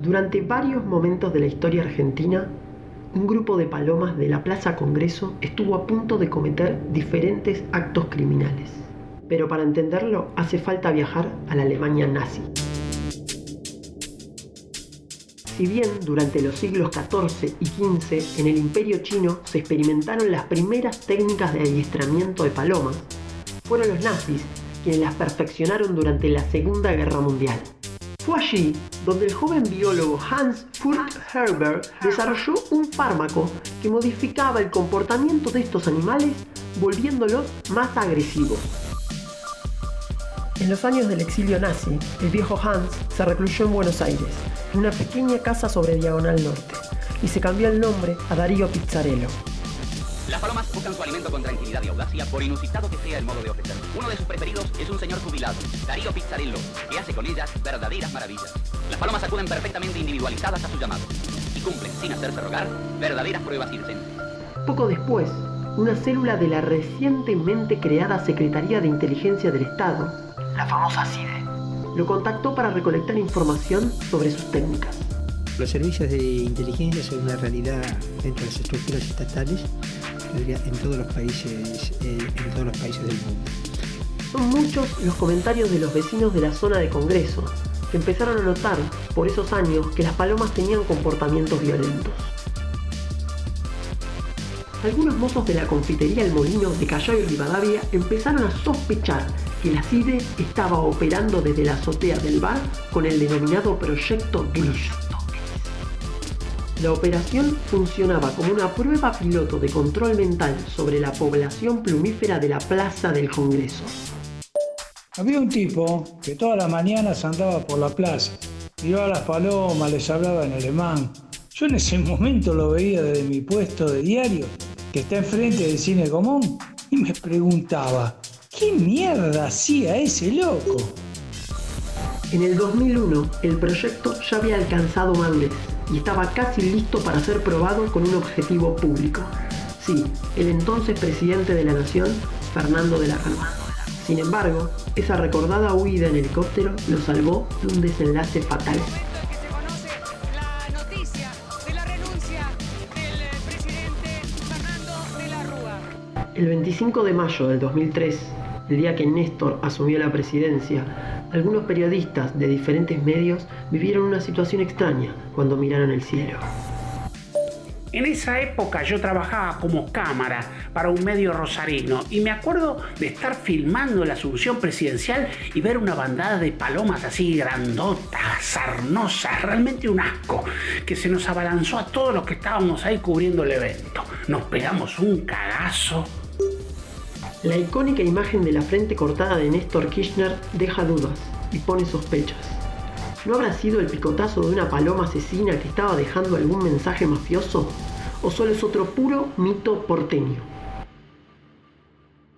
Durante varios momentos de la historia argentina, un grupo de palomas de la Plaza Congreso estuvo a punto de cometer diferentes actos criminales. Pero para entenderlo hace falta viajar a la Alemania nazi. Si bien durante los siglos XIV y XV en el imperio chino se experimentaron las primeras técnicas de adiestramiento de palomas, fueron los nazis quienes las perfeccionaron durante la Segunda Guerra Mundial. Fue allí donde el joven biólogo Hans Furt Herbert desarrolló un fármaco que modificaba el comportamiento de estos animales volviéndolos más agresivos. En los años del exilio nazi, el viejo Hans se recluyó en Buenos Aires, en una pequeña casa sobre Diagonal Norte, y se cambió el nombre a Darío Pizzarello. Las palomas buscan su alimento con tranquilidad y audacia, por inusitado que sea el modo de ofrecerlo. Uno de sus preferidos es un señor jubilado, Darío Pizzarello, que hace con ellas verdaderas maravillas. Las palomas acuden perfectamente individualizadas a su llamado y cumplen, sin hacerse rogar, verdaderas pruebas circenses. Poco después, una célula de la recientemente creada Secretaría de Inteligencia del Estado, la famosa CIDE, lo contactó para recolectar información sobre sus técnicas. Los servicios de inteligencia son una realidad dentro de las estructuras estatales en todos los países, en todos los países del mundo. Son muchos los comentarios de los vecinos de la zona de Congreso, que empezaron a notar por esos años que las palomas tenían comportamientos violentos. Algunos mozos de la confitería El Molino de Callao y Rivadavia empezaron a sospechar que la CIDE estaba operando desde la azotea del bar con el denominado Proyecto Gris. La operación funcionaba como una prueba piloto de control mental sobre la población plumífera de la Plaza del Congreso. Había un tipo que todas las mañanas andaba por la plaza, miraba a las palomas, les hablaba en alemán. Yo en ese momento lo veía desde mi puesto de diario, que está enfrente del cine común, y me preguntaba, ¿qué mierda hacía ese loco? En el 2001, el proyecto ya había alcanzado Andes y estaba casi listo para ser probado con un objetivo público. Sí, el entonces presidente de la nación, Fernando de la Rúa. Sin embargo, esa recordada huida en helicóptero lo salvó de un desenlace fatal. El 25 de mayo del 2003, el día que Néstor asumió la presidencia, algunos periodistas de diferentes medios vivieron una situación extraña cuando miraron el cielo. En esa época yo trabajaba como cámara para un medio rosarino y me acuerdo de estar filmando la asunción presidencial y ver una bandada de palomas así grandotas, sarnosas, realmente un asco, que se nos abalanzó a todos los que estábamos ahí cubriendo el evento. Nos pegamos un cagazo la icónica imagen de la frente cortada de Néstor Kirchner deja dudas y pone sospechas. ¿No habrá sido el picotazo de una paloma asesina que estaba dejando algún mensaje mafioso? ¿O solo es otro puro mito porteño?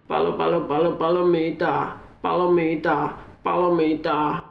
Palo, palo, palo, palomita, palomita, palomita.